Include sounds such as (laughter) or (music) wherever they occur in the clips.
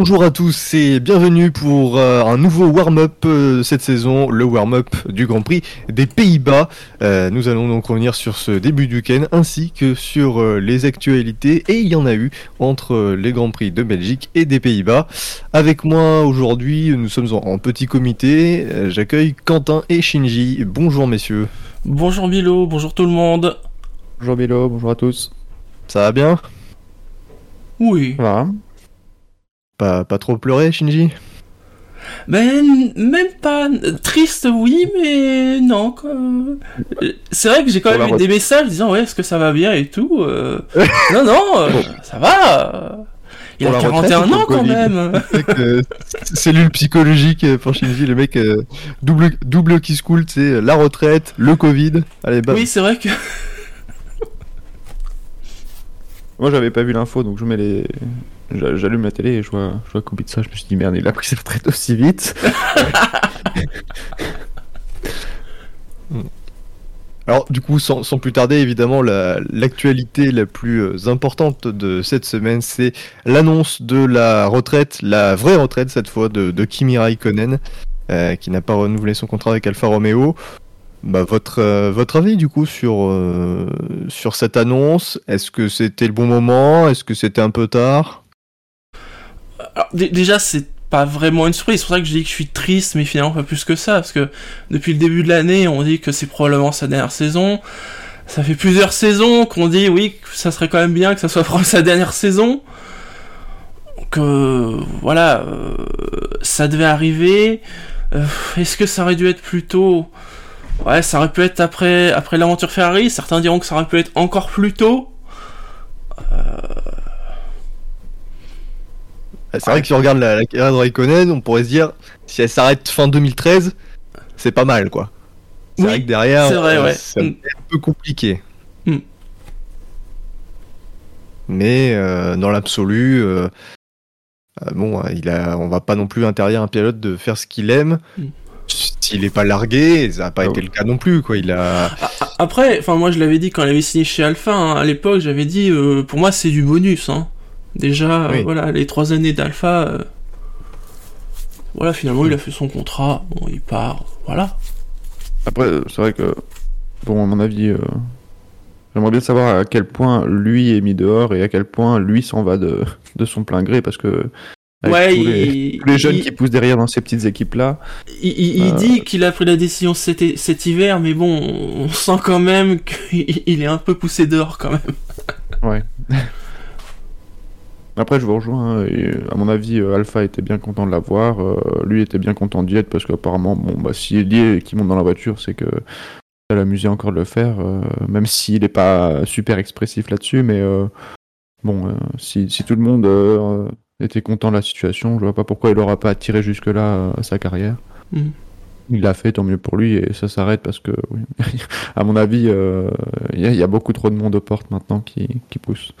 Bonjour à tous et bienvenue pour euh, un nouveau warm-up euh, cette saison, le warm-up du Grand Prix des Pays-Bas. Euh, nous allons donc revenir sur ce début du week-end ainsi que sur euh, les actualités et il y en a eu entre euh, les Grands Prix de Belgique et des Pays-Bas. Avec moi aujourd'hui, nous sommes en, en petit comité. Euh, J'accueille Quentin et Shinji. Bonjour messieurs. Bonjour Milo, bonjour tout le monde. Bonjour Milo, bonjour à tous. Ça va bien? Oui. Voilà. Pas, pas trop pleuré Shinji? Ben, même pas triste, oui, mais non. quoi. C'est vrai que j'ai quand même eu des messages disant ouais, est-ce que ça va bien et tout. euh. (laughs) non, non, euh, ça va. Il Pour a la retraite 41 ou pour ans quand même. (laughs) Cellule (laughs) psychologique euh, pour Shinji, le mec euh, double double qui se coule, tu sais, la retraite, le Covid. Allez, bam. Oui, c'est vrai que. Moi j'avais pas vu l'info donc je mets les. j'a- J'allume la télé et je vois, je vois Kubica, je me suis dit merde, il a pris sa retraite aussi vite. (laughs) Alors, du coup, sans, plus tarder, évidemment, la- l'actualité la, plus euh, importante de cette semaine, c'est l'annonce de la retraite, la vraie retraite cette fois, de, de Kimi Raikkonen, euh, qui n'a pas renouvelé son contrat avec Alfa Romeo. Bah, votre, euh, votre avis, du coup, sur, euh, sur cette annonce Est-ce que c'était le bon moment? Est-ce que c'était un peu tard? Déjà, c'est pas vraiment une surprise. C'est pour ça que je dis que je suis triste, mais finalement pas plus que ça. Parce que depuis le début de l'année, on dit que c'est probablement sa dernière saison. Ça fait plusieurs saisons qu'on dit, oui, que ça serait quand même bien que ça soit (laughs) vraiment sa dernière saison. Donc, euh, voilà, ça devait arriver. Est-ce que ça aurait dû être plus tôt? Ouais, ça aurait pu être après, après l'aventure Ferrari. Certains diront que ça aurait pu être encore plus tôt. C'est vrai que si on regarde la, la carrière de Raikkonen, on pourrait se dire, si elle s'arrête fin 2013, c'est pas mal, quoi. C'est Oui, vrai que derrière, c'est vrai, euh, ouais. Mm. un peu compliqué. Mm. Mais euh, dans l'absolu, euh, euh, bon, euh, il a, on va pas non plus interdire un pilote de faire ce qu'il aime. Mm. S'il est pas largué, ça n'a pas Ah été oui. le cas non plus, quoi. Il a, Après, enfin moi je l'avais dit quand il avait signé chez Alpha hein, à l'époque, j'avais dit euh, pour moi c'est du bonus. Hein. Déjà, euh, voilà, les trois années d'Alpha, euh, voilà finalement il a fait son contrat, bon il part, voilà. Après, c'est vrai que, bon, à mon avis, euh, j'aimerais bien savoir à quel point lui est mis dehors et à quel point lui s'en va de, de son plein gré parce que. Ouais, tous, les, il, tous les jeunes il, qui poussent derrière dans ces petites équipes là. il- Euh. dit qu'il a pris la décision cet, hiver, mais bon, on sent quand même (laughs) qu'il il est un peu poussé dehors quand même. (laughs) Ouais. Après, je vous rejoins. hein, et, à mon avis, euh, Alpha était bien content de l'avoir. euh, lui était bien content d'y être parce qu'apparemment, bon, bah, s'il y est et qu'il monte dans la voiture, c'est que ça l'amusait encore de le faire, euh, même s'il n'est pas super expressif là-dessus. Mais bon, si, si tout le monde était content de la situation, je vois pas pourquoi il n'aura pas attiré jusque-là euh, sa carrière. Mhm. Il l'a fait, tant mieux pour lui, et ça s'arrête parce que, oui, (laughs) à mon avis, euh, il y, a- il y a beaucoup trop de monde aux portes maintenant qui, qui pousse.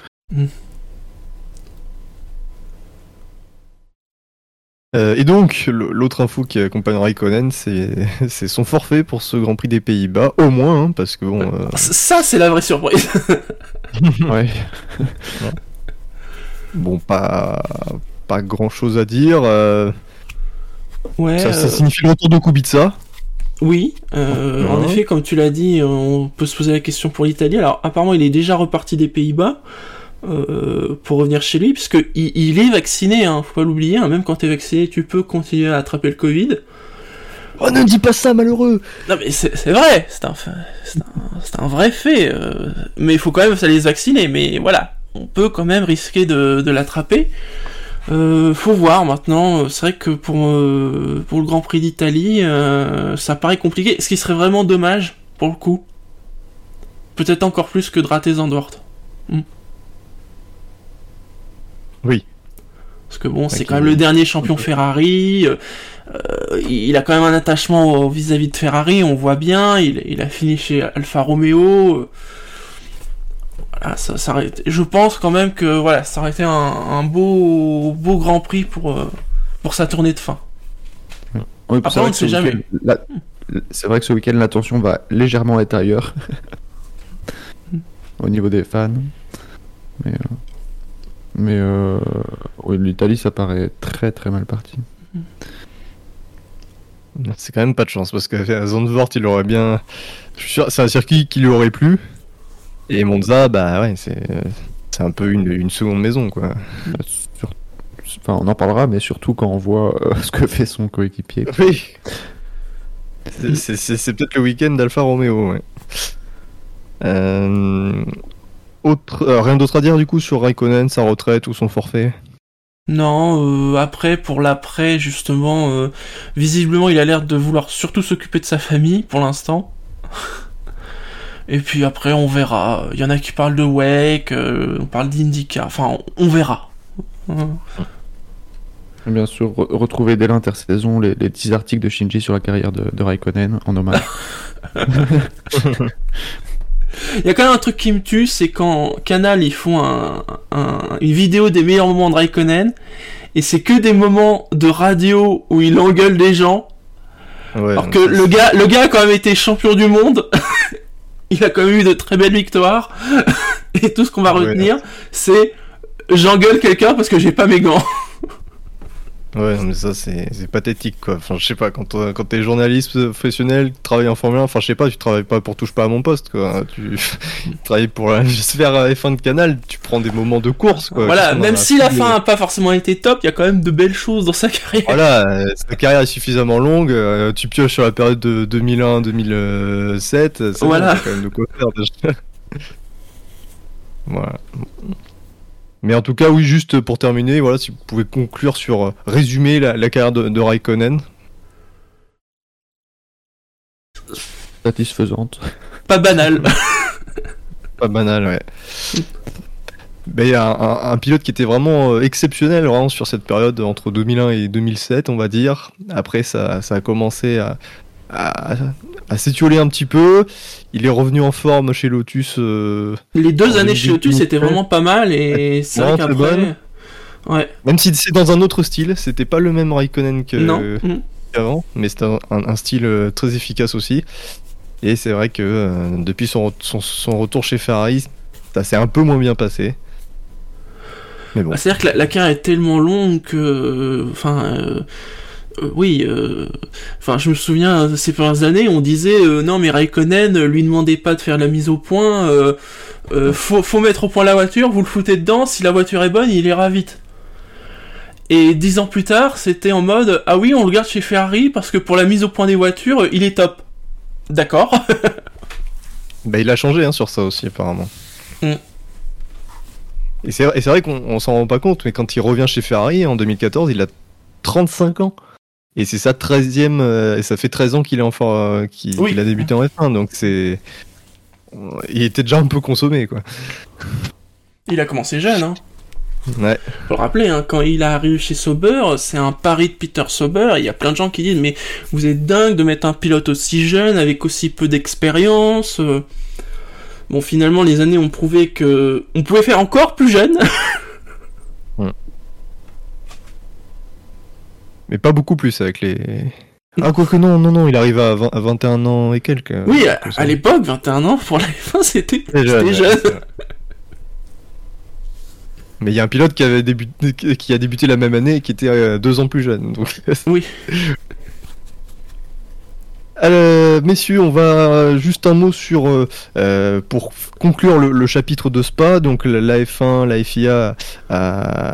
Euh, et donc, l'autre info qui accompagne Raikkonen, c'est (laughs) c'est son forfait pour ce Grand Prix des Pays-Bas, au moins, hein, parce que bon, euh, Ça c'est la vraie surprise. (laughs) Ouais. Bon, pas pas grand chose à dire. euh, ouais. ça, ça euh, signifie le retour de Kubica. Oui, euh, en effet, comme tu l'as dit, on peut se poser la question pour l'Italie. Alors, apparemment, il est déjà reparti des Pays-Bas euh, pour revenir chez lui, puisque il, il est vacciné, hein, faut pas l'oublier. hein, même quand t'es vacciné, tu peux continuer à attraper le Covid. Oh, ne dis pas ça, malheureux Non, mais c'est vrai, c'est un, un, un vrai fait. euh, mais il faut quand même s'aller se vacciner. Mais voilà, on peut quand même risquer de, de l'attraper. Euh, faut voir maintenant. C'est vrai que pour, euh, pour le Grand Prix d'Italie, euh, ça paraît compliqué. Ce qui serait vraiment dommage, pour le coup. Peut-être encore plus que de rater Zandvoort. Hmm. Oui. Parce que bon, c'est quand même le dernier champion Ferrari. euh, euh, il a quand même un attachement vis-à-vis de Ferrari, on voit bien. Il, il a fini chez Alfa Romeo. Voilà, ça, ça aurait été- je pense quand même que voilà, ça aurait été un, un beau, beau Grand Prix pour, euh, pour sa tournée de fin. Oui, Après, c'est on vrai ne que sait ce jamais. week-end, la- C'est vrai que ce week-end, l'attention va légèrement être ailleurs. (laughs) au niveau des fans. Mais, euh, mais euh, oui, l'Italie, ça paraît très très mal parti. C'est quand même pas de chance parce que Zandvoort, il aurait bien. Je suis sûr, c'est un circuit qui lui aurait plu. Et Monza, bah ouais, c'est c'est un peu une, une seconde maison, quoi. Sur- Enfin, on en parlera, mais surtout quand on voit euh, ce que fait son coéquipier. Oui. C'est- C'est c'est- c'est peut-être le week-end d'Alfa Romeo, ouais. Euh, Autre, euh, rien d'autre à dire du coup sur Raikkonen, sa retraite ou son forfait? Non, euh, après, pour l'après, justement, euh, visiblement, il a l'air de vouloir surtout s'occuper de sa famille pour l'instant. Et puis après, on verra. Il y en a qui parlent de Wake, euh, on parle d'Indica. Enfin, on, on verra. Hein. Bien sûr, re- retrouver dès l'intersaison les, les 10 articles de Shinji sur la carrière de, de Raikkonen en hommage. (laughs) (laughs) Il y a quand même un truc qui me tue, c'est quand Canal ils font un, un- une vidéo des meilleurs moments de Raikkonen, et c'est que des moments de radio où il engueule des gens, Ouais, alors que le gars, le gars a quand même été champion du monde, (laughs) (laughs) il a quand même eu de très belles victoires, (laughs) et tout ce qu'on va Ouais. retenir, c'est j'engueule quelqu'un parce que j'ai pas mes gants. (laughs) Ouais, mais ça c'est pathétique quoi. Enfin, je sais pas, quand, on- quand t'es journaliste professionnel, tu travailles en Formule 1, enfin, je sais pas, tu travailles pas pour touche pas à mon poste quoi. Tu (laughs) travailles pour la sphère F1 de canal, tu prends des moments de course quoi. voilà, même si la fin a pas forcément été top, il y a quand même de belles choses dans sa carrière. Voilà, euh, sa carrière est suffisamment longue, euh, tu pioches sur la période de 2001-2007, ça Voilà. t'as quand même de quoi faire déjà. (laughs) voilà. Mais en tout cas, oui, juste pour terminer, voilà, si vous pouvez conclure sur, euh, résumer la, la carrière de, de Raikkonen. Satisfaisante. Pas banal. (laughs) Pas banal, ouais. (laughs) Ben, il y a un, un- un pilote qui était vraiment euh, exceptionnel vraiment, sur cette période entre 2001 et 2007, on va dire. Après, ça, ça a commencé à, à, à s'étioler un petit peu. Il est revenu en forme chez Lotus. euh, Les deux années chez Lotus 2017, c'était vraiment pas mal et c'est vrai qu'après. Ouais, même si c'est dans un autre style, c'était pas le même Raikkonen que- non. Mm. qu'avant, mais c'était un, un- style euh, très efficace aussi. Et c'est vrai que euh, depuis son, re- son, son retour chez Ferrari, ça s'est un peu moins bien passé. Mais bon. Bah, C'est-à-dire que la, la carrière est tellement longue que. Enfin. euh, oui, euh, enfin, je me souviens ces premières années, on disait euh, non, mais Raikkonen, euh, lui demandez pas de faire la mise au point, euh, euh, faut, faut mettre au point la voiture, vous le foutez dedans, si la voiture est bonne, il ira vite. Et dix ans plus tard, c'était en mode ah oui, on le garde chez Ferrari parce que pour la mise au point des voitures, il est top. D'accord. (laughs) Bah, il a changé hein, sur ça aussi, apparemment. Mm. Et c'est vrai qu'on on s'en rend pas compte, mais quand il revient chez Ferrari en 2014, il a 35 ans. Et c'est sa 13e, euh, et ça fait 13 ans qu'il est enfin, euh, qu'il Oui. qu'il a débuté en F1, donc c'est. Il était déjà un peu consommé, quoi. Il a commencé jeune, hein. Ouais. Faut le rappeler, hein, quand il arrive chez Sauber, c'est un pari de Peter Sauber. Il y a plein de gens qui disent mais vous êtes dingue de mettre un pilote aussi jeune avec aussi peu d'expérience. euh. Bon, finalement, les années ont prouvé que on pouvait faire encore plus jeune. (laughs) Mais pas beaucoup plus avec les. Ah, quoique non, non, non, il arrive à, 20 à 21 ans et quelques. oui, à, ça. à l'époque, 21 ans pour la (laughs) F1, c'était jeune. Mais il y a un pilote qui, avait débuté, qui a débuté la même année et qui était euh, deux ans plus jeune. Donc... Oui. (laughs) Euh, messieurs, on va juste un mot sur euh, euh, pour conclure le, chapitre de Spa. Donc la la F1, la FIA euh,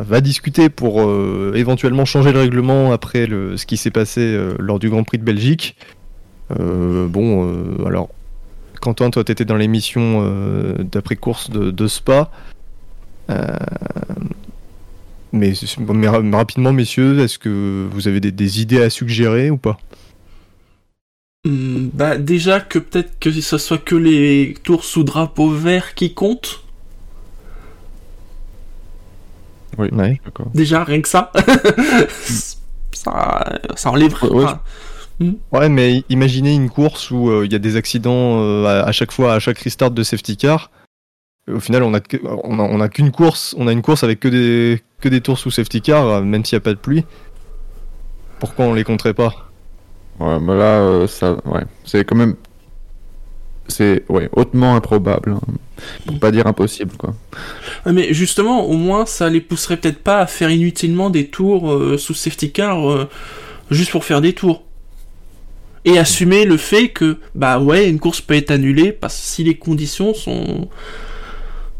va discuter pour éventuellement changer le règlement après ce qui s'est passé lors du Grand Prix de Belgique. Bon, alors Quentin, toi, t'étais dans l'émission d'après course de, Spa. Mais, mais ra- rapidement, messieurs, est-ce que vous avez des idées à suggérer ou pas? Hum, bah déjà que peut-être que ce soit que les tours sous drapeau vert qui comptent. Oui, Ouais. d'accord. Déjà, rien que ça. (laughs) ça, ça enlèverait. Ouais, ouais, Ouais, mais imaginez une course où euh, il y a des accidents euh, à, à chaque fois, à chaque restart de safety car. Au final, on a que- on a, on a qu'une course, on a une course avec que des que des tours sous safety car, euh, même s'il n'y a pas de pluie. Pourquoi on les compterait pas? Ouais, mais là, euh, ça, ouais, c'est quand même. c'est ouais, hautement improbable, hein, pour pas dire impossible quoi. Mais justement, au moins, ça les pousserait peut-être pas à faire inutilement des tours euh, sous safety car euh, juste pour faire des tours. Et assumer le fait que, bah ouais, une course peut être annulée parce si les conditions sont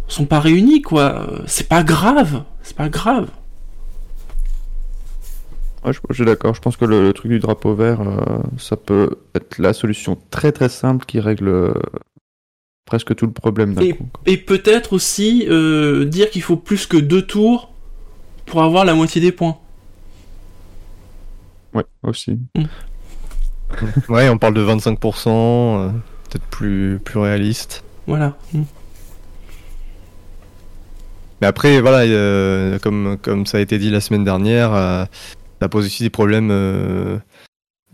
sont pas réunies, quoi. C'est pas grave, c'est pas grave. Ouais, je, je suis d'accord. Je pense que le, le truc du drapeau vert, euh, ça peut être la solution très très simple qui règle euh, presque tout le problème Et, coup. et peut-être aussi euh, dire qu'il faut plus que deux tours pour avoir la moitié des points. Ouais, aussi. (laughs) Ouais, on parle de 25%, euh, peut-être plus, plus réaliste. Voilà. Mm. Mais après, voilà, euh, comme, comme ça a été dit la semaine dernière, euh, ça pose aussi des problèmes euh,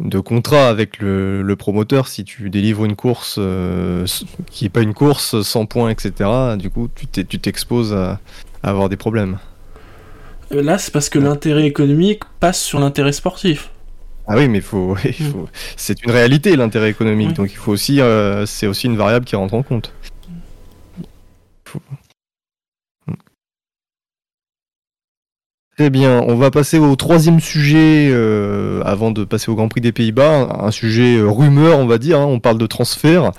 de contrat avec le, le promoteur. Si tu délivres une course euh, qui n'est pas une course, sans points, etc., du coup, tu t'exposes à, à avoir des problèmes. Euh, Là, c'est parce que l'intérêt économique passe sur l'intérêt sportif. Ah oui, mais faut, (laughs) faut- c'est une réalité l'intérêt économique, Oui. donc il faut aussi, euh, c'est aussi une variable qui rentre en compte. Très bien, on va passer au troisième sujet euh, avant de passer au Grand Prix des Pays-Bas, un sujet euh, rumeur, on va dire. hein, on parle de transfert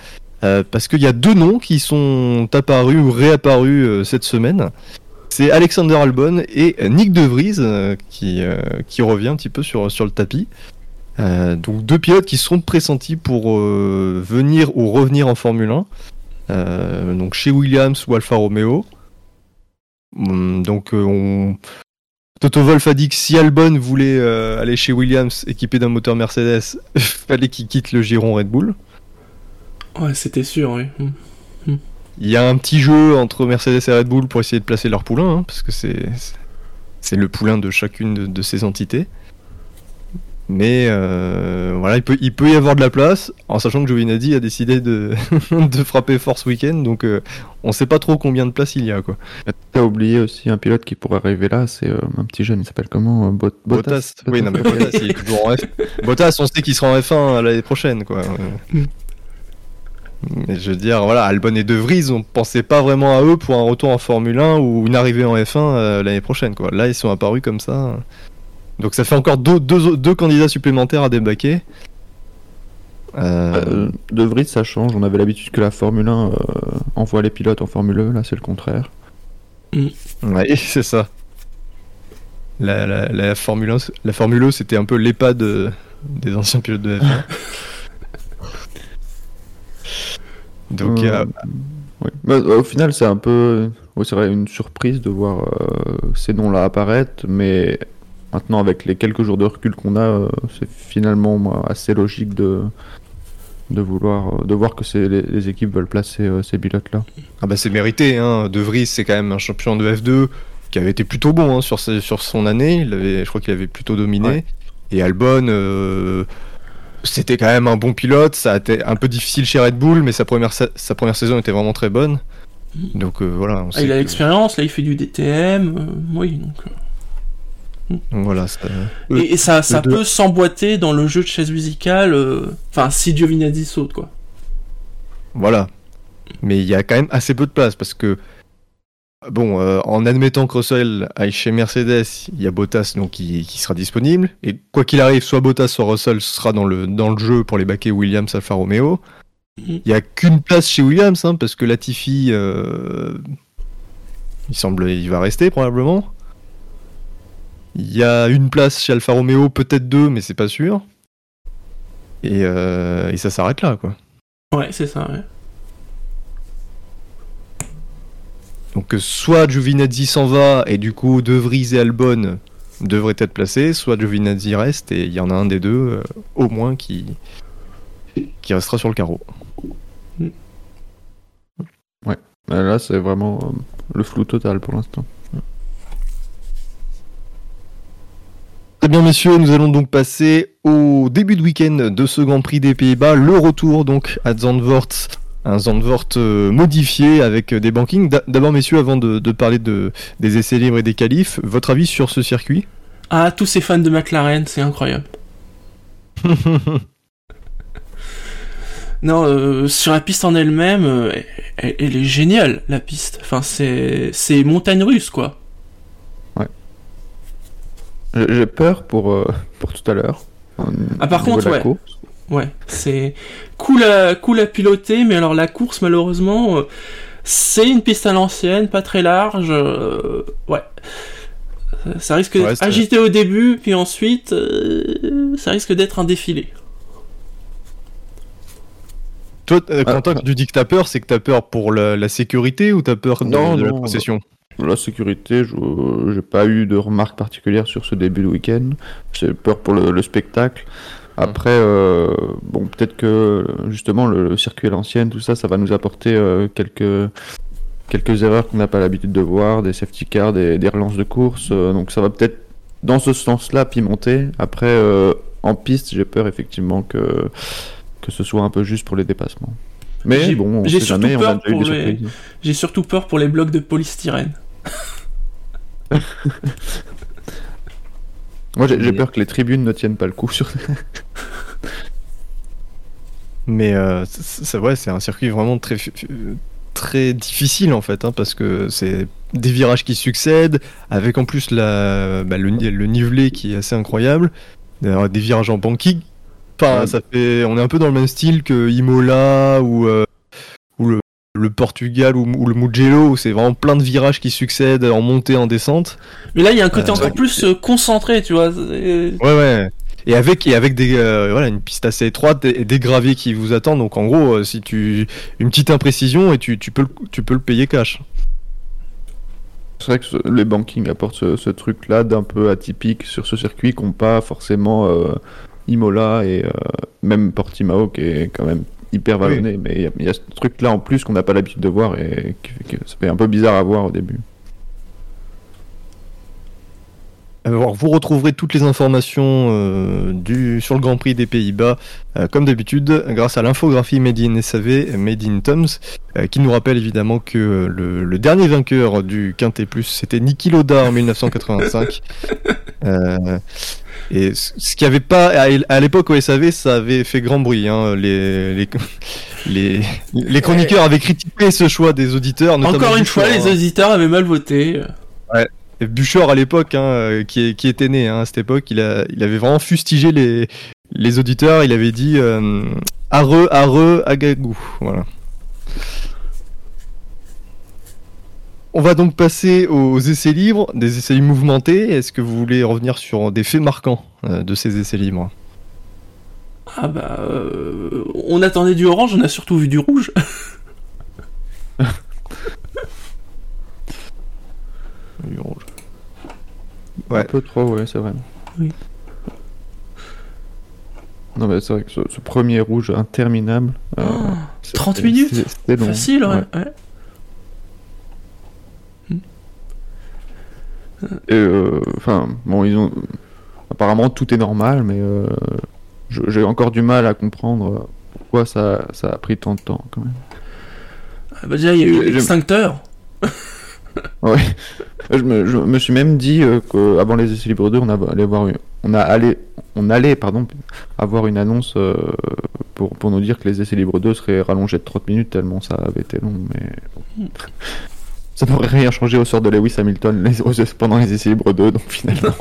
euh, parce qu'il y a deux noms qui sont apparus ou réapparus cette semaine. C'est Alexander Albon et Nick De Vries qui, qui revient un petit peu sur, sur le tapis. Donc deux pilotes qui sont pressentis pour venir ou revenir en Formule 1. Euh, donc chez Williams ou Alfa Romeo. Hum, donc on... Toto Wolff a dit que si Albon voulait euh, aller chez Williams équipé d'un moteur Mercedes, (laughs) fallait qu'il quitte le giron Red Bull. Ouais, c'était sûr, oui. Mm. Il y a un petit jeu entre Mercedes et Red Bull pour essayer de placer leur poulain, hein, parce que c'est c'est le poulain de chacune de, de ces entités. Mais euh, voilà, il peut, il peut y avoir de la place, en sachant que Giovinazzi a décidé de, (laughs) de frapper fort ce week-end, donc euh, on sait pas trop combien de place il y a. Quoi. T'as oublié aussi un pilote qui pourrait arriver là, c'est euh, un petit jeune, il s'appelle comment euh, Bot- Bottas, oui, non, mais Bottas, il est toujours en F... (laughs) Bottas, on sait qu'il sera en F1 l'année prochaine, quoi. Mm. Mais je veux dire, voilà, Albon et De Vries, on pensait pas vraiment à eux pour un retour en Formule 1 ou une arrivée en F1 euh, l'année prochaine, quoi. Là, ils sont apparus comme ça. Donc ça fait encore deux, deux, deux candidats supplémentaires à débaquer. Euh, Euh, de Vries, ça change. On avait l'habitude que la Formule 1 euh, envoie les pilotes en Formule 1. Là, c'est le contraire. Ouais, (laughs) c'est ça. La, la, la Formule 1, la Formule 1, c'était un peu l'EHPAD euh, des anciens pilotes de F1. (laughs) Donc, Euh, euh, oui. Bah, au final, c'est un peu. c'est vrai, une surprise de voir euh, ces noms-là apparaître, mais maintenant, avec les quelques jours de recul qu'on a, euh, c'est finalement moi, assez logique de. De vouloir, euh, de voir que les, les équipes veulent placer euh, ces pilotes-là. ah bah c'est mérité. Hein. De Vries, c'est quand même un champion de F2 qui avait été plutôt bon hein, sur, ses- sur son année. Il avait, je crois qu'il avait plutôt dominé. Ouais. Et Albon, euh, c'était quand même un bon pilote. Ça a été un peu difficile chez Red Bull, mais sa première, sa, sa première saison était vraiment très bonne. Donc euh, voilà. On Ah, sait il a que- l'expérience, là il fait du DTM, euh, oui, donc... euh. donc voilà. ça- Et, et ça, ça peut s'emboîter dans le jeu de chaise musicale, euh, enfin si Giovinazzi saute, quoi. Voilà. Mais il y a quand même assez peu de place parce que, bon, euh, en admettant que Russell aille chez Mercedes, il y a Bottas donc, qui, qui sera disponible. Et quoi qu'il arrive, soit Bottas, soit Russell sera dans le, dans le jeu pour les baquer Williams, Alfa Romeo. Mhm. Il n'y a qu'une place chez Williams hein, parce que Latifi, euh, il semble, il va rester probablement. Il y a une place chez Alfa Romeo, peut-être deux, mais c'est pas sûr. Et, euh, et ça s'arrête là, quoi. Ouais, c'est ça, ouais. Donc euh, soit Giovinazzi s'en va et du coup De Vries et Albon devraient être placés, soit Giovinazzi reste et il y en a un des deux euh, au moins qui qui restera sur le carreau. Euh, Là, c'est vraiment euh, le flou total pour l'instant. Très bien messieurs, nous allons donc passer au début de week-end de ce Grand Prix des Pays-Bas, le retour donc à Zandvoort, un Zandvoort euh, modifié avec euh, des bankings. D'a- D'abord messieurs, avant de, de parler de, des essais libres et des qualifs, votre avis sur ce circuit? Ah, tous ces fans de McLaren, c'est incroyable. (laughs) Non, euh, sur la piste en elle-même, elle, elle est géniale, la piste. Enfin, c'est c'est montagne russe, quoi. J'ai peur pour, euh, pour tout à l'heure. au Ah, par contre, ouais. course. Ouais, c'est cool à, cool à piloter, mais alors la course, malheureusement, euh, c'est une piste à l'ancienne, pas très large. euh, ouais. Euh, Ça risque Ouais, d'être agité au début, puis ensuite, euh, ça risque d'être un défilé. Toi, euh, Ah, Quentin, quand tu dis que t'as peur, c'est que t'as peur pour la, la sécurité ou t'as peur de, Non, de la non, possession La sécurité, je j'ai pas eu de remarques particulières sur ce début de week-end. J'ai peur pour le, le spectacle. Après, euh, bon, peut-être que justement le, le circuit à l'ancienne, tout ça, ça va nous apporter euh, quelques quelques erreurs qu'on n'a pas l'habitude de voir, des safety cars, des, des relances de course. euh, donc ça va peut-être dans ce sens-là pimenter. Après, en piste, j'ai peur effectivement que que ce soit un peu juste pour les dépassements. Mais bon, on sait jamais. J'ai surtout peur pour les blocs de polystyrène. (laughs) Moi, j'ai peur que les tribunes ne tiennent pas le coup sur. (laughs) Mais euh, c'est ouais, c'est un circuit vraiment très très difficile en fait, hein, parce que c'est des virages qui succèdent, avec en plus la, bah, le, ni- le nivelé qui est assez incroyable, des virages en banking. Enfin, Ouais. ça fait, on est un peu dans le même style que Imola ou euh, ou le, Portugal ou, ou le Mugello, où c'est vraiment plein de virages qui succèdent en montée, en descente. Mais là, il y a un côté Euh, encore ouais. plus euh, concentré, tu vois. Ouais, ouais. Et avec, et avec des, euh, voilà, une piste assez étroite et des gravés qui vous attendent. Donc en gros, si tu une petite imprécision et tu, tu peux le, tu peux le payer cash. C'est vrai que les bankings apportent ce, ce truc-là d'un peu atypique sur ce circuit qu'ont pas forcément euh, Imola et euh, même Portimao qui est quand même hyper vallonné. Mais il y a- il y, a ce truc-là en plus qu'on n'a pas l'habitude de voir et que ça fait un peu bizarre à voir au début. Alors vous retrouverez toutes les informations euh, du sur le Grand Prix des Pays-Bas, euh, comme d'habitude, grâce à l'infographie Made in SAV, Made in Toms, euh, qui nous rappelle évidemment que le, le dernier vainqueur du Quintet Plus, c'était Niki Loda en 1985. (laughs) Et ce qui avait pas à, l'époque au SAV, ça avait fait grand bruit. Hein, les, les, (laughs) les, les chroniqueurs avaient critiqué ce choix des auditeurs. Encore une fois, les hein. auditeurs avaient mal voté. Et Bouchard à l'époque, hein, euh, qui, qui était né hein, à cette époque, il, a, il avait vraiment fustigé les, les auditeurs. Il avait dit euh, Areux, Areux, Agagou. Voilà. On va donc passer aux essais libres, des essais mouvementés. Est-ce que vous voulez revenir sur des faits marquants euh, de ces essais libres? Ah bah, euh, on attendait du orange, on a surtout vu du rouge. (laughs) Du rouge. Un Ouais. peu trop, ouais, c'est vrai. Oui. Non, mais c'est vrai que ce, ce premier rouge interminable. euh, Oh, c'était- 30 minutes c'était- C'était long. Facile, ouais. Ouais. ouais. Et euh, enfin, bon, ils ont. Apparemment, tout est normal, mais euh, j'ai encore du mal à comprendre euh, pourquoi ça, ça a pris tant de temps, quand même. Ah bah déjà, il y a eu l'extincteur. (laughs) Ouais. je, me, je me suis même dit euh, qu'avant les essais libres 2, on, allait voir une- on, a allé, on allait pardon, avoir une annonce euh, pour, pour nous dire que les essais libres 2 seraient rallongés de 30 minutes tellement ça avait été long, mais. Ça n'aurait rien changé au sort de Lewis Hamilton les- aux- pendant les essais libres 2, donc finalement.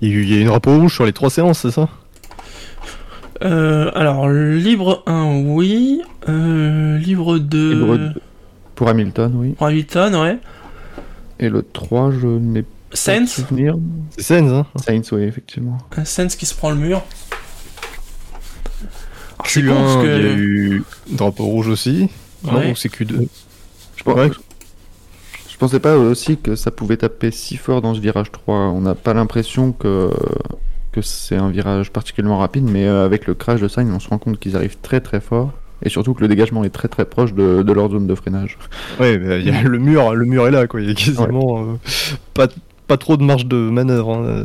Il y a une drapeau rouge sur les trois séances, c'est ça? Euh, alors, libre 1, oui. Euh, libre 2. Libre deux. pour Hamilton, oui. Pour Hamilton, ouais. Et le 3, je n'ai pas Sainz. C'est Sainz, hein Sainz, oui, effectivement. Un Sainz qui se prend le mur. Alors, c'est con Q1, parce il y a eu drapeau rouge aussi. Ouais. ou c'est Q2 Je, pense- Ouais. je pensais pas aussi que ça pouvait taper si fort dans ce virage 3. On n'a pas l'impression que, que c'est un virage particulièrement rapide, mais euh, avec le crash de Sainz, on se rend compte qu'ils arrivent très très fort. Et surtout que le dégagement est très très proche de, de leur zone de freinage. Ouais, bah, il y a le mur, le mur est là, quoi. Il y a quasiment euh, pas, pas trop de marge de manœuvre. hein.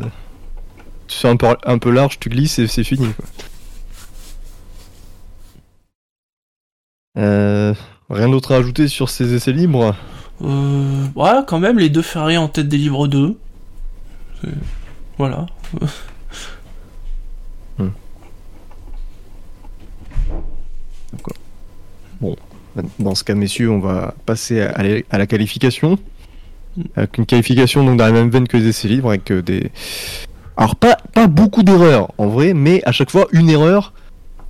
Tu fais un peu, un peu large, tu glisses et c'est fini. Quoi. Euh, rien d'autre à ajouter sur ces essais libres? Euh, Ouais, quand même, les deux Ferrari en tête des livres 2. Voilà. (laughs) Hmm. Bon, dans ce cas, messieurs, on va passer à la qualification. Avec une qualification donc dans la même veine que les essais libres, avec des. Alors, pas, pas beaucoup d'erreurs en vrai, mais à chaque fois une erreur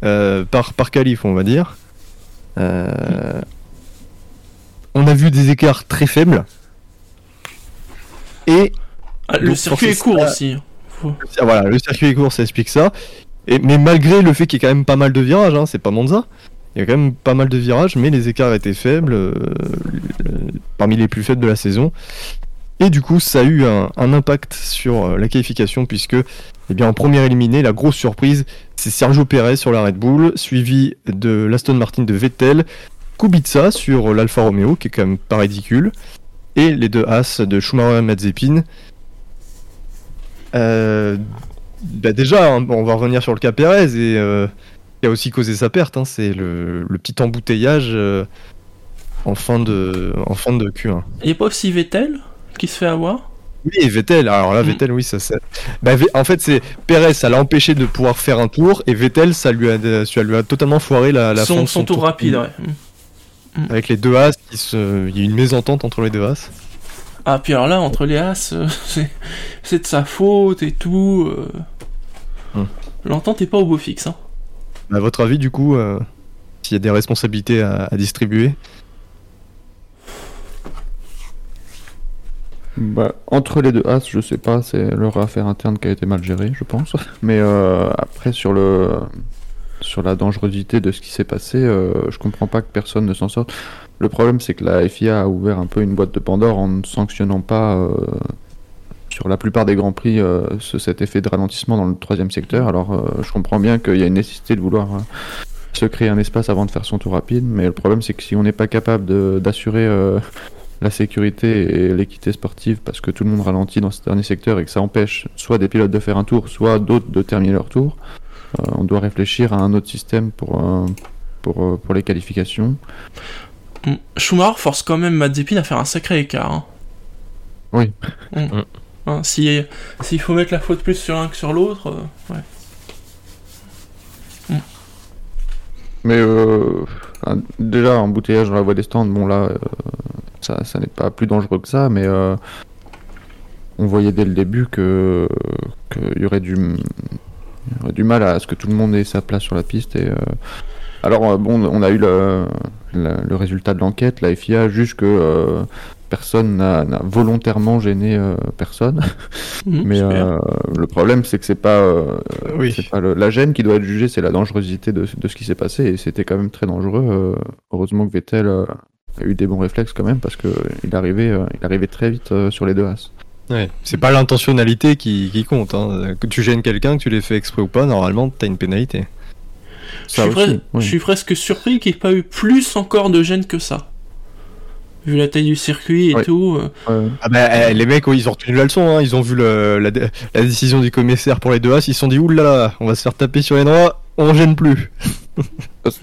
euh, par, par qualif, on va dire. Euh, on a vu des écarts très faibles. Et. Ah, le circuit est court aussi. Voilà, le circuit est court, ça explique ça. Et, mais malgré le fait qu'il y ait quand même pas mal de virages, hein, c'est pas Monza. Il y a quand même pas mal de virages, mais les écarts étaient faibles, euh, parmi les plus faibles de la saison. Et du coup, ça a eu un, impact sur euh, la qualification, puisque, eh bien, en première éliminé, la grosse surprise, c'est Sergio Perez sur la Red Bull, suivi de l'Aston Martin de Vettel, Kubica sur l'Alfa Romeo, qui est quand même pas ridicule, et les deux As de Schumacher et Mazepin. Euh, bah déjà, hein, on va revenir sur le cas Perez et euh, qui a aussi causé sa perte. Hein, c'est le, petit embouteillage en fin de en fin de Q1. Il n'y a pas aussi Vettel? Qui se fait avoir? Oui, Vettel. Alors là, mm. Vettel, oui, ça c'est. Bah, en fait, c'est Perez, ça l'a empêché de pouvoir faire un tour et Vettel, ça lui a, ça lui a totalement foiré la, la son, son, tour, rapide. Ouais. Mm. Avec les deux As, il y a une mésentente entre les deux As. Ah, puis alors là, entre les As, euh, (laughs) c'est de sa faute et tout. Euh... Hum. L'entente est pas au beau fixe. Hein. À votre avis, du coup, euh, s'il y a des responsabilités à, distribuer bah, entre les deux As, je sais pas, c'est leur affaire interne qui a été mal gérée, je pense. (laughs) Mais euh, après, sur le sur la dangerosité de ce qui s'est passé, je comprends pas que personne ne s'en sorte. Le problème, c'est que la FIA a ouvert un peu une boîte de Pandore en ne sanctionnant pas euh, sur la plupart des grands prix euh, cet effet de ralentissement dans le troisième secteur. Alors, euh, je comprends bien qu'il y a une nécessité de vouloir se créer un espace avant de faire son tour rapide, mais le problème, c'est que si on n'est pas capable d'assurer la sécurité et l'équité sportive parce que tout le monde ralentit dans ce dernier secteur et que ça empêche soit des pilotes de faire un tour, soit d'autres de terminer leur tour, on doit réfléchir à un autre système pour, pour, pour les qualifications. Schumacher force quand même Mazepin à faire un sacré écart. Hein. Oui. Mm. Hein, s'il faut mettre la faute plus sur l'un que sur l'autre, euh, ouais. Mais euh, déjà, embouteillage dans la voie des stands, bon là, euh, ça, n'est pas plus dangereux que ça, mais on voyait dès le début que qu'il y aurait du, du mal à ce que tout le monde ait sa place sur la piste et alors, euh, bon, on a eu le, résultat de l'enquête. La FIA juge que euh, personne n'a volontairement gêné euh, personne. Mhm, (laughs) Mais le problème, c'est que c'est pas, oui. pas la gêne qui doit être jugée, c'est la dangerosité de, de, ce qui s'est passé. Et c'était quand même très dangereux. heureusement que Vettel a eu des bons réflexes quand même, parce qu'il arrivait, il arrivait très vite sur les deux as. Ouais, c'est pas l'intentionnalité qui, qui compte. Hein. Que tu gênes quelqu'un, que tu l'aies fait exprès ou pas, normalement, t'as une pénalité. Je suis, presque surpris qu'il n'y ait pas eu plus encore de gêne que ça. Vu la taille du circuit et tout. Euh. Ah bah, eh, les mecs, ils ont retenu la leçon, hein. ils ont vu la, décision du commissaire pour les deux As, ils se sont dit oulala, on va se faire taper sur les droits, on gêne plus.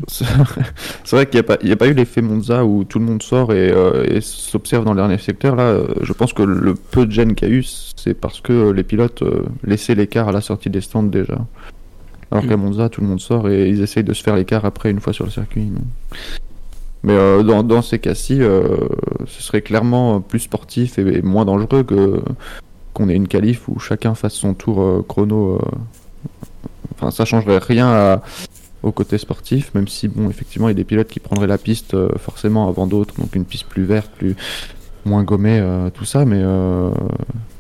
c'est vrai qu'il n'y a, pas eu l'effet Monza où tout le monde sort et, euh, s'observe dans le dernier secteur. Là, euh, je pense que le peu de gêne qu'il y a eu, c'est parce que les pilotes laissaient l'écart à la sortie des stands déjà. Alors mm. qu'à Monza, tout le monde sort et ils essayent de se faire l'écart après une fois sur le circuit. Mais euh, dans, dans, ces cas-ci, euh, ce serait clairement plus sportif et, moins dangereux que qu'on ait une qualif où chacun fasse son tour euh, chrono. Enfin, ça changerait rien au côté sportif, même si, bon, effectivement, il y a des pilotes qui prendraient la piste forcément avant d'autres, donc une piste plus verte, plus moins gommée, tout ça. Mais,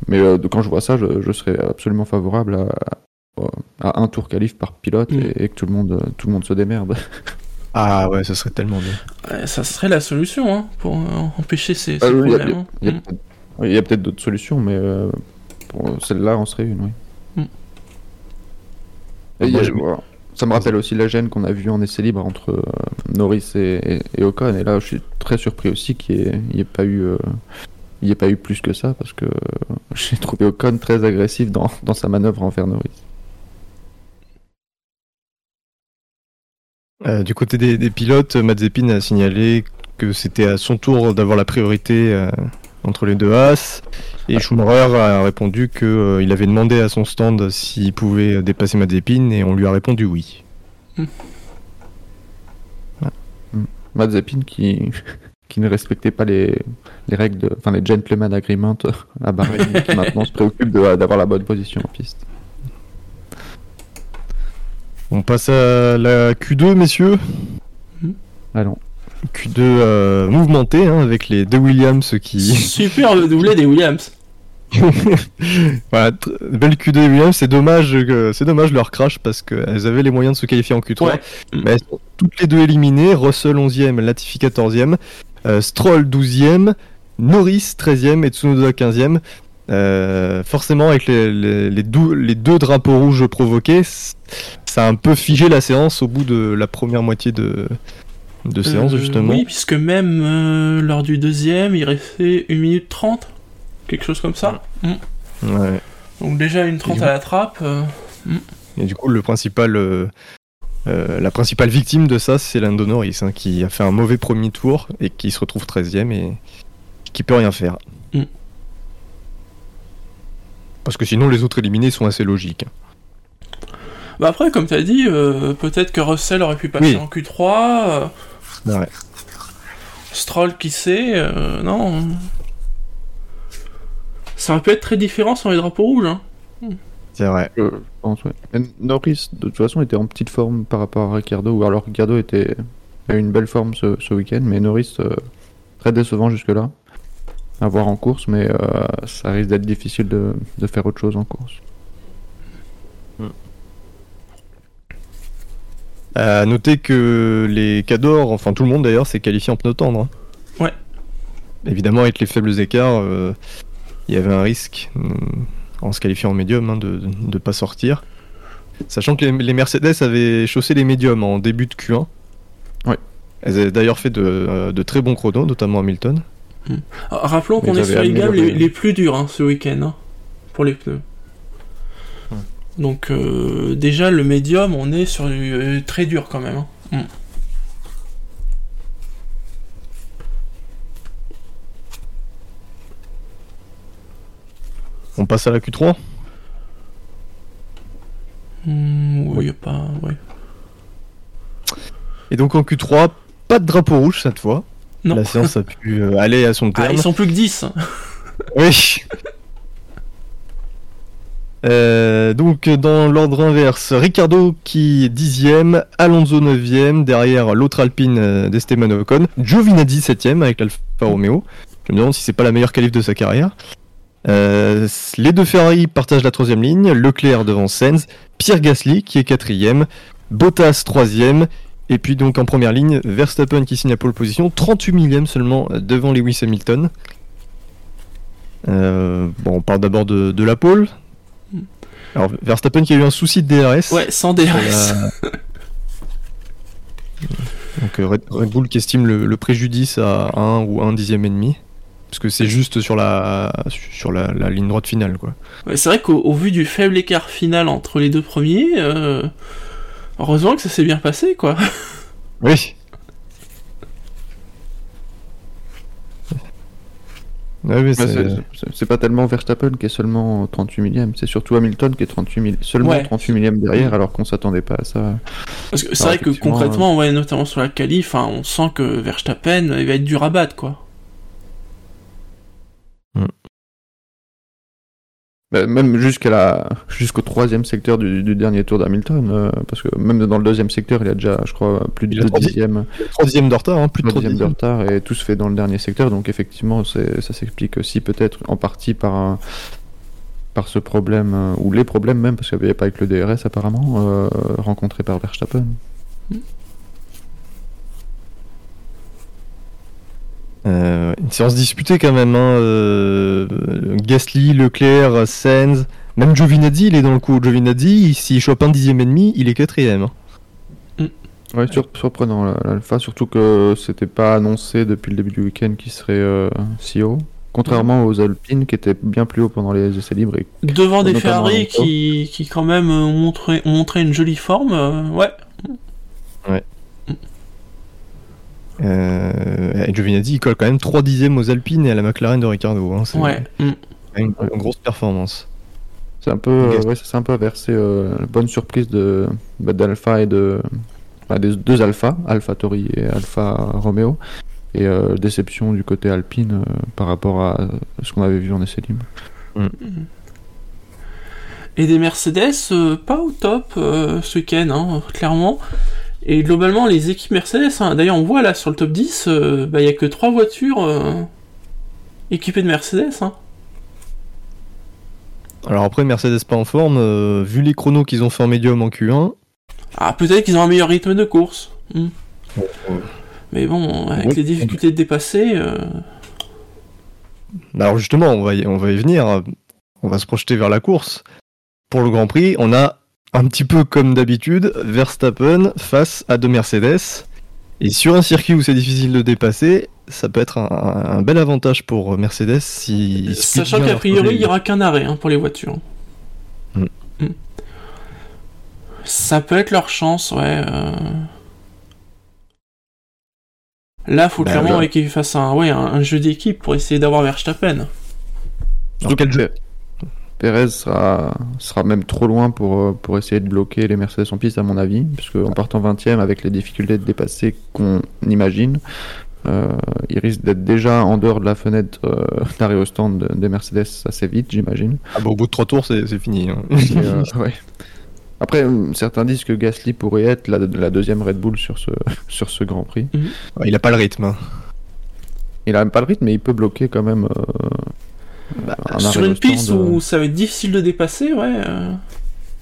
mais quand je vois ça, je, je serais absolument favorable à, à un tour qualif par pilote mm. et, que tout le monde, tout le monde se démerde. (laughs) Ah ouais, ça serait tellement bien. ça serait la solution hein, pour euh, empêcher ces, ah problèmes. Il y a, peut-être d'autres solutions, mais euh, pour celle-là, on serait une, oui. Mm. Ça me rappelle aussi la gêne qu'on a vue en essai libre entre euh, Norris et, et, Ocon. Et là, je suis très surpris aussi qu'il n'y ait, pas eu. il ait pas eu plus que ça parce que (laughs) j'ai trouvé Ocon très agressif dans, dans sa manœuvre envers Norris. Euh, du côté des, pilotes, Mazepin a signalé que c'était à son tour d'avoir la priorité euh, entre les deux As. Et Schumacher a répondu qu'il euh, avait demandé à son stand s'il pouvait dépasser Mazepin et on lui a répondu oui. Mazepin qui, (laughs) qui ne respectait pas les, les règles, de, enfin les gentleman agreement à Bahreïn, qui (laughs) maintenant se préoccupe d'avoir la bonne position en piste. On passe à la Q2, messieurs. Allons. Q2 euh, mouvementé, hein, avec les deux Williams qui. (laughs) Super le doublé des Williams. (laughs) voilà, belle Q2 Williams. C'est dommage, que- c'est dommage leur crash parce qu'elles avaient les moyens de se qualifier en Q3. Ouais. Mais elles sont toutes les deux éliminées. Russell 11e, Latifi 14e, euh, Stroll 12e, Norris 13e et Tsunoda 15e. Euh, forcément, avec les, les, les dou- les deux drapeaux rouges provoqués, ça a un peu figé la séance au bout de la première moitié de, de séance, Euh, justement. Oui, puisque même euh, lors du deuxième, il restait 1 minute 30. Quelque chose comme ça. Mm. Ouais. Donc déjà une 30 à la trappe. euh, Et du coup, le principal, euh, euh, la principale victime de ça, c'est Lando Norris, hein, qui a fait un mauvais premier tour et qui se retrouve 13ème et qui peut rien faire. Mm. Parce que sinon, les autres éliminés sont assez logiques. Bah après, comme t'as dit, euh, peut-être que Russell aurait pu passer Oui. en Q3. euh, Ouais. Stroll, qui sait euh, Non. Ça aurait pu être très différent sans les drapeaux rouges. Hein. C'est vrai. Je pense, ouais. Norris, de toute façon, était en petite forme par rapport à Ricciardo, ou alors Ricciardo était, a eu une belle forme ce, ce week-end, mais Norris, euh, très décevant jusque-là, à voir en course, mais euh, ça risque d'être difficile de, de faire autre chose en course. À noter que les Cadors, enfin tout le monde d'ailleurs, s'est qualifié en pneu tendre. hein. Ouais. Évidemment, avec les faibles écarts, euh, il y avait un risque, euh, en se qualifiant en médium, hein, de ne pas sortir. Sachant que les, les Mercedes avaient chaussé les médiums en début de Q1. Ouais. Elles avaient d'ailleurs fait de, euh, de très bons chronos, notamment Hamilton. Ah, Rappelons qu'on est sur les gammes les, plus dures hein, ce week-end hein, pour les pneus. Donc euh, déjà le médium, on est sur du euh, très dur quand même. hein. Mm. On passe à la Q3 Mm, oui, y a pas. Ouais. Et donc en Q3, pas de drapeau rouge cette fois. Non. La séance a pu euh, aller à son Ah, terme. ils sont plus que 10. Oui. (laughs) Euh, donc dans l'ordre inverse, Ricardo qui est dixième, Alonso 9ème, derrière l'autre Alpine euh, d'Esteban Ocon, Giovinazzi 7ème avec l'Alfa Romeo. Je me demande si c'est pas la meilleure qualif de sa carrière. Euh, les deux Ferrari partagent la troisième ligne, Leclerc devant Sainz, Pierre Gasly qui est quatrième, Bottas troisième, et puis donc en première ligne, Verstappen qui signe la pole position, 38 millième seulement devant Lewis Hamilton. Bon, on parle d'abord de, de la pole. Alors, Verstappen qui a eu un souci de DRS. Ouais, sans DRS. la- Donc euh, Red, Red Bull qui estime le, le préjudice à 1 ou 1 dixième et demi. Parce que c'est juste sur la sur la, la ligne droite finale quoi. Ouais, c'est vrai qu'au au vu du faible écart final entre les deux premiers, euh, heureusement que ça s'est bien passé quoi. Oui. Ouais, mais Ouais, c'est- pas tellement Verstappen qui est seulement 38 millième, c'est surtout Hamilton qui est 38 milli- seulement Ouais. 38 millième derrière, alors qu'on s'attendait pas à ça. Parce que c'est vrai que concrètement, ouais, notamment sur la qualif, hein, on sent que Verstappen il va être dur à battre quoi. Même jusqu'à la jusqu'au troisième secteur du, du dernier tour d'Hamilton, euh, parce que même dans le deuxième secteur, il a déjà, je crois, plus de Il a 2 trois di- dixièmes, trois dixièmes de retard, hein, plus de trois 3 dixièmes de retard, et tout se fait dans le dernier secteur. Donc effectivement, ça s'explique aussi peut-être en partie par un- par ce problème euh, ou les problèmes même, parce qu'il n'y avait pas avec le DRS apparemment euh, rencontré par Verstappen. Euh, une séance disputée quand même. Hein, euh, Gasly, Leclerc, Sainz, même Giovinazzi, il est dans le coup. Giovinazzi, s'il chope un dixième et demi, il est quatrième. hein. Ouais, sur- surprenant la- l'Alpha, surtout que c'était pas annoncé depuis le début du week-end qu'il serait euh, si haut. Contrairement aux Alpines qui étaient bien plus hauts pendant les essais libres. Et... Devant des Ferrari qui, qui quand même ont montré, ont montré une jolie forme, euh, ouais. Euh, et Giovinazzi, il colle quand même 3 dixièmes aux Alpines et à la McLaren de Ricardo. Hein, c'est Ouais. mm. une, une grosse performance. C'est un peu, euh, ouais, peu inversé. euh, la bonne surprise de bah, d'Alpha et de bah, des deux Alpha, Alpha Tori et Alpha Romeo, et euh, déception du côté Alpine euh, par rapport à ce qu'on avait vu en essai libre. Et des Mercedes, euh, pas au top euh, ce week-end, hein, clairement. Et globalement, les équipes Mercedes, hein, d'ailleurs, on voit là sur le top 10, il n'y a que trois voitures euh, équipées de Mercedes. Hein. Alors après, Mercedes pas en forme, euh, vu les chronos qu'ils ont fait en médium en Q1. Ah, peut-être qu'ils ont un meilleur rythme de course. Hmm. euh, Mais bon, avec les difficultés de dépasser, euh, Alors justement, on va y, on va y venir. On va se projeter vers la course. Pour le Grand Prix, on a un petit peu comme d'habitude Verstappen face à deux Mercedes. Et sur un circuit où c'est difficile de dépasser, ça peut être un, un bel avantage pour Mercedes si. sachant qu'a priori, il n'y aura qu'un arrêt hein, pour les voitures. Hmm. Hmm. Ça peut être leur chance, ouais. euh. Là, faut Bah, clairement ouais. qu'ils fassent un, ouais, un, un jeu d'équipe pour essayer d'avoir Verstappen. Jeu? Perez sera, sera même trop loin pour, euh, pour essayer de bloquer les Mercedes en piste, à mon avis, puisque en partant 20ème, avec les difficultés de dépasser qu'on imagine, euh, il risque d'être déjà en dehors de la fenêtre euh, (laughs) d'arrêt au stand de- des Mercedes assez vite, j'imagine. Ah bah, Au bout de trois tours, c'est fini. hein. (laughs) Et, euh, ouais. Après, certains disent que Gasly pourrait être la, la deuxième Red Bull sur ce, (laughs) sur ce Grand Prix. Ouais, il a pas le rythme. hein. Il a même pas le rythme, mais il peut bloquer quand même. Un Sur une piste où ça va être difficile de dépasser, ouais. euh.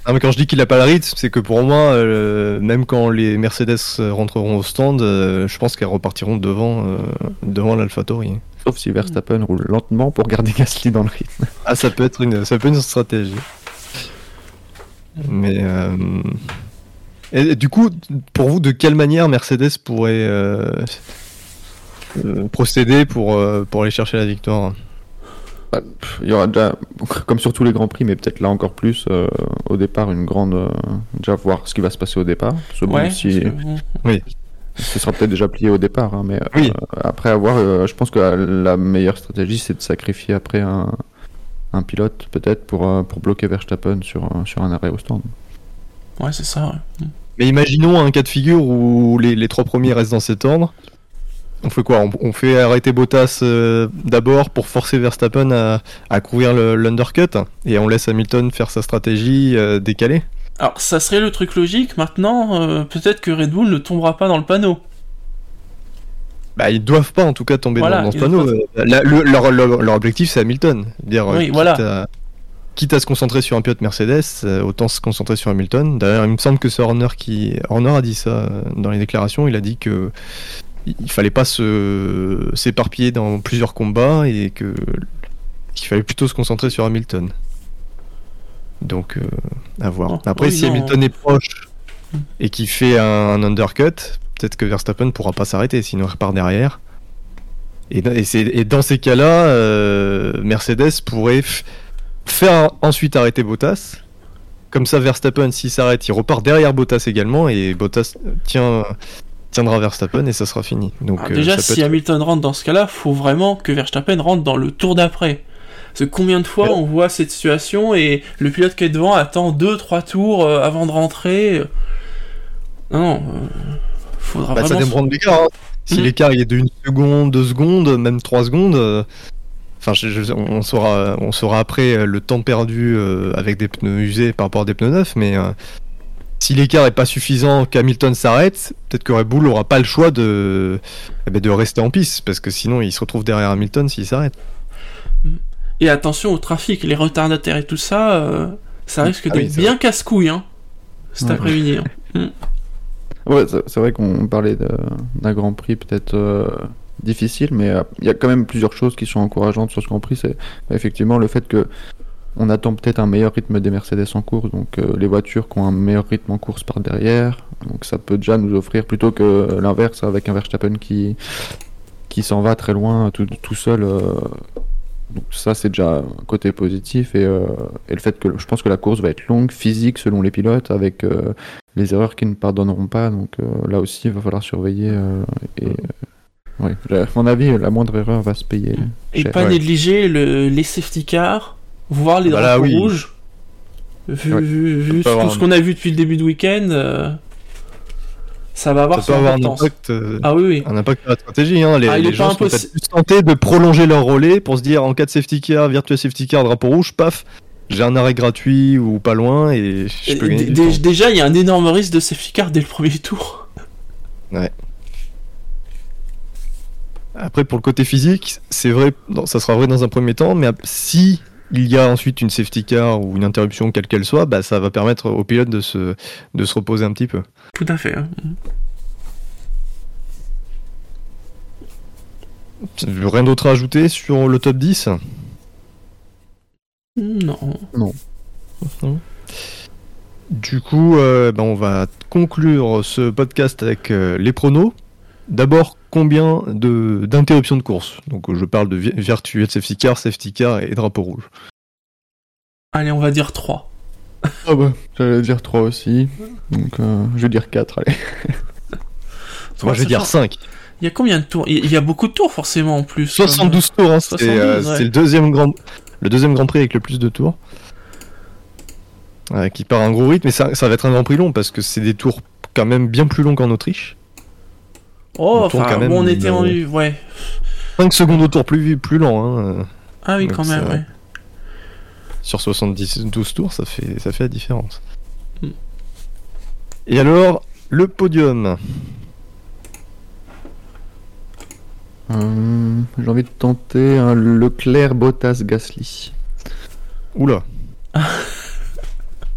Ah, mais quand je dis qu'il a pas le rythme, c'est que pour moi, euh, même quand les Mercedes rentreront au stand, euh, je pense qu'elles repartiront devant, euh, devant l'AlphaTauri. Sauf si Verstappen roule lentement pour garder (laughs) Gasly dans le rythme. Ah, ça peut être une, ça peut être une stratégie. Mais euh, et, du coup, pour vous, de quelle manière Mercedes pourrait euh, euh, procéder pour euh, pour aller chercher la victoire? Bah, Il y aura déjà, (laughs) comme sur tous les grands prix, mais peut-être là encore plus, euh, au départ, une grande. euh, déjà voir ce qui va se passer au départ. Ouais, si- que, bon, ce sera peut-être déjà plié au départ, hein, mais euh, Oui. après avoir, euh, je pense que la, la meilleure stratégie, c'est de sacrifier après un, un pilote, peut-être, pour, euh, pour bloquer Verstappen sur, un- sur un arrêt au stand. ouais, c'est ça. ouais. Mais imaginons un cas de figure où les, les trois premiers restent dans cet ordre. On fait quoi on, on fait arrêter Bottas euh, d'abord pour forcer Verstappen à, à couvrir l'undercut et on laisse Hamilton faire sa stratégie euh, décalée. Alors, ça serait le truc logique. Maintenant, euh, peut-être que Red Bull ne tombera pas dans le panneau. Bah, ils doivent pas en tout cas tomber Voilà, dans, dans ce panneau. doivent la- le- leur, leur- leur objectif c'est Hamilton. Dire, Oui, quitte, voilà. à, quitte à se concentrer sur un pilote Mercedes, autant se concentrer sur Hamilton. D'ailleurs, il me semble que c'est Horner qui. Horner a dit ça dans les déclarations. Il a dit que il fallait pas se s'éparpiller dans plusieurs combats et que qu'il fallait plutôt se concentrer sur Hamilton. Donc, euh, à voir. Oh, Après, oui, si non. Hamilton est proche et qu'il fait un, un undercut, peut-être que Verstappen pourra pas s'arrêter, sinon il repart derrière. Et, dans- et c'est- et dans ces cas-là, euh, Mercedes pourrait faire ensuite arrêter Bottas. Comme ça, Verstappen, s'il s'arrête, il repart derrière Bottas également, et Bottas tient, tiendra Verstappen, et ça sera fini. Donc, Alors, euh, déjà, ça si être- Hamilton rentre dans ce cas-là, faut vraiment que Verstappen rentre dans le tour d'après. Parce que combien de fois Ouais. on voit cette situation et le pilote qui est devant attend 2-3 tours euh, avant de rentrer euh. Non, euh, faudra Bah, ça vraiment. dépend de l'écart. hein. Si Mhm. l'écart il est d'une seconde, deux secondes, même trois secondes, euh, enfin, je- je- on saura, on saura après euh, le temps perdu euh, avec des pneus usés par rapport à des pneus neufs, mais euh, si l'écart est pas suffisant, qu'Hamilton s'arrête, peut-être que Red Bull aura pas le choix de, eh ben, de rester en piste, parce que sinon il se retrouve derrière Hamilton s'il s'arrête. Et attention au trafic, les retardataires et tout ça, euh, ça risque Ah oui, d'être bien casse-couille, hein, cet Ouais. après-midi. hein. (laughs) Ouais, c'est vrai qu'on parlait d'un Grand Prix peut-être euh, difficile, mais euh, il y a quand même plusieurs choses qui sont encourageantes sur ce Grand Prix. C'est effectivement le fait que on attend peut-être un meilleur rythme des Mercedes en course, donc euh, les voitures qui ont un meilleur rythme en course par derrière. Donc ça peut déjà nous offrir plutôt que l'inverse avec un Verstappen qui qui s'en va très loin tout, tout seul. euh, donc ça c'est déjà un côté positif et, euh, et le fait que je pense que la course va être longue, physique selon les pilotes, avec euh, les erreurs qui ne pardonneront pas. Donc euh, là aussi, il va falloir surveiller. euh, et euh, ouais, à mon avis, la moindre erreur va se payer. Et cher. pas Ouais. négliger le, les safety cars, voir les Bah drapeaux oui. rouges. Vu, Ouais. vu- vu pas tout avoir ce qu'on a vu depuis le début de week-end, euh, ça va avoir Ça peut son avoir un impact, euh, Ah oui, oui. un impact sur la stratégie. Hein. Les, Ah, les gens sont impossi- peut-être plus tentés de prolonger leur relais pour se dire en cas de safety car, virtual safety car, drapeau rouge, paf, j'ai un arrêt gratuit ou pas loin et je peux gagner déjà, il y a un énorme risque de safety car dès le premier tour. Après, pour le côté physique, c'est vrai, non, ça sera vrai dans un premier temps, mais si il y a ensuite une safety car ou une interruption, quelle qu'elle soit, bah, ça va permettre au pilote de se, de se reposer un petit peu. Tout à fait. hein. Rien d'autre à ajouter sur le top 10 Non. Du coup, euh, bah, on va conclure ce podcast avec euh, les pronos. D'abord, combien de d'interruptions de course Donc, je parle de vi- virtual safety car, safety car et drapeau rouge. Allez, on va dire 3. Ah bah, j'allais dire 3 aussi. Donc, euh, je vais dire 4, allez. (laughs) Moi, je vais dire 5. Il y a combien de tours? Il y a beaucoup de tours forcément en plus. 72 tours, hein, c'est 72, euh, ouais. le deuxième grand le deuxième Grand Prix avec le plus de tours. Ouais, qui part un gros rythme, mais ça, ça va être un Grand Prix long parce que c'est des tours quand même bien plus longs qu'en Autriche. Oh, On enfin, quand même bon, on était en. une- Ouais. 5 secondes au tour plus, plus lent. Hein. Ah oui, Donc quand même, ça- ouais. Sur 70, 12 tours, ça fait, ça fait la différence. Hmm. Et alors, le podium. Euh, J'ai envie de tenter un Leclerc Bottas Gasly. Oula. (laughs)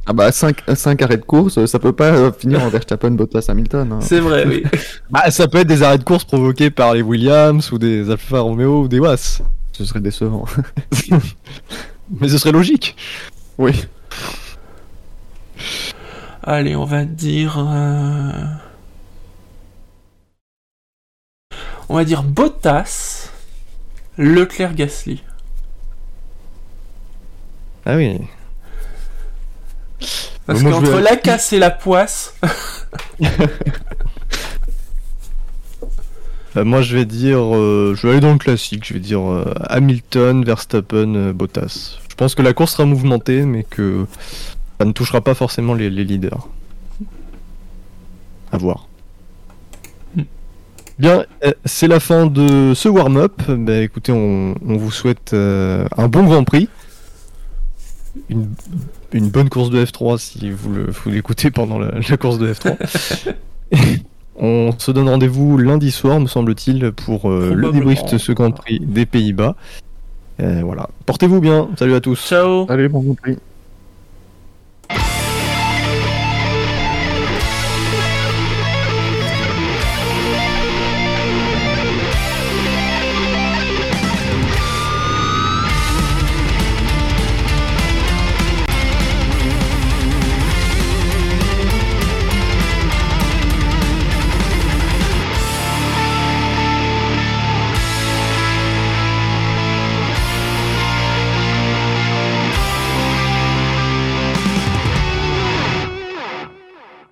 Ah bah 5, arrêts de course, ça peut pas euh, finir en Verstappen Bottas Hamilton. hein. C'est vrai, oui. (laughs) Bah, ça peut être des arrêts de course provoqués par les Williams ou des Alfa Romeo ou des Was. Ce serait décevant. (laughs) Mais ce serait logique. oui. Allez, on va dire. euh, On va dire Bottas, Leclerc Gasly. Ah oui. Parce qu'entre vais- la casse et la poisse. (laughs) Euh, moi, je vais dire, euh, je vais aller dans le classique. Je vais dire euh, Hamilton, Verstappen, euh, Bottas. Je pense que la course sera mouvementée, mais que ça ne touchera pas forcément les, les leaders. À voir. Bien, euh, c'est la fin de ce warm-up. Bah, écoutez, on, on vous souhaite euh, un bon Grand Prix. Une, une bonne course de F3 si vous l'écoutez pendant la, la course de F3. (laughs) on se donne rendez-vous lundi soir, me semble-t-il, pour euh, le débrief de ce Grand Prix des Pays-Bas. Euh, voilà. Portez-vous bien. Salut à tous. Ciao Allez, bon Grand Prix.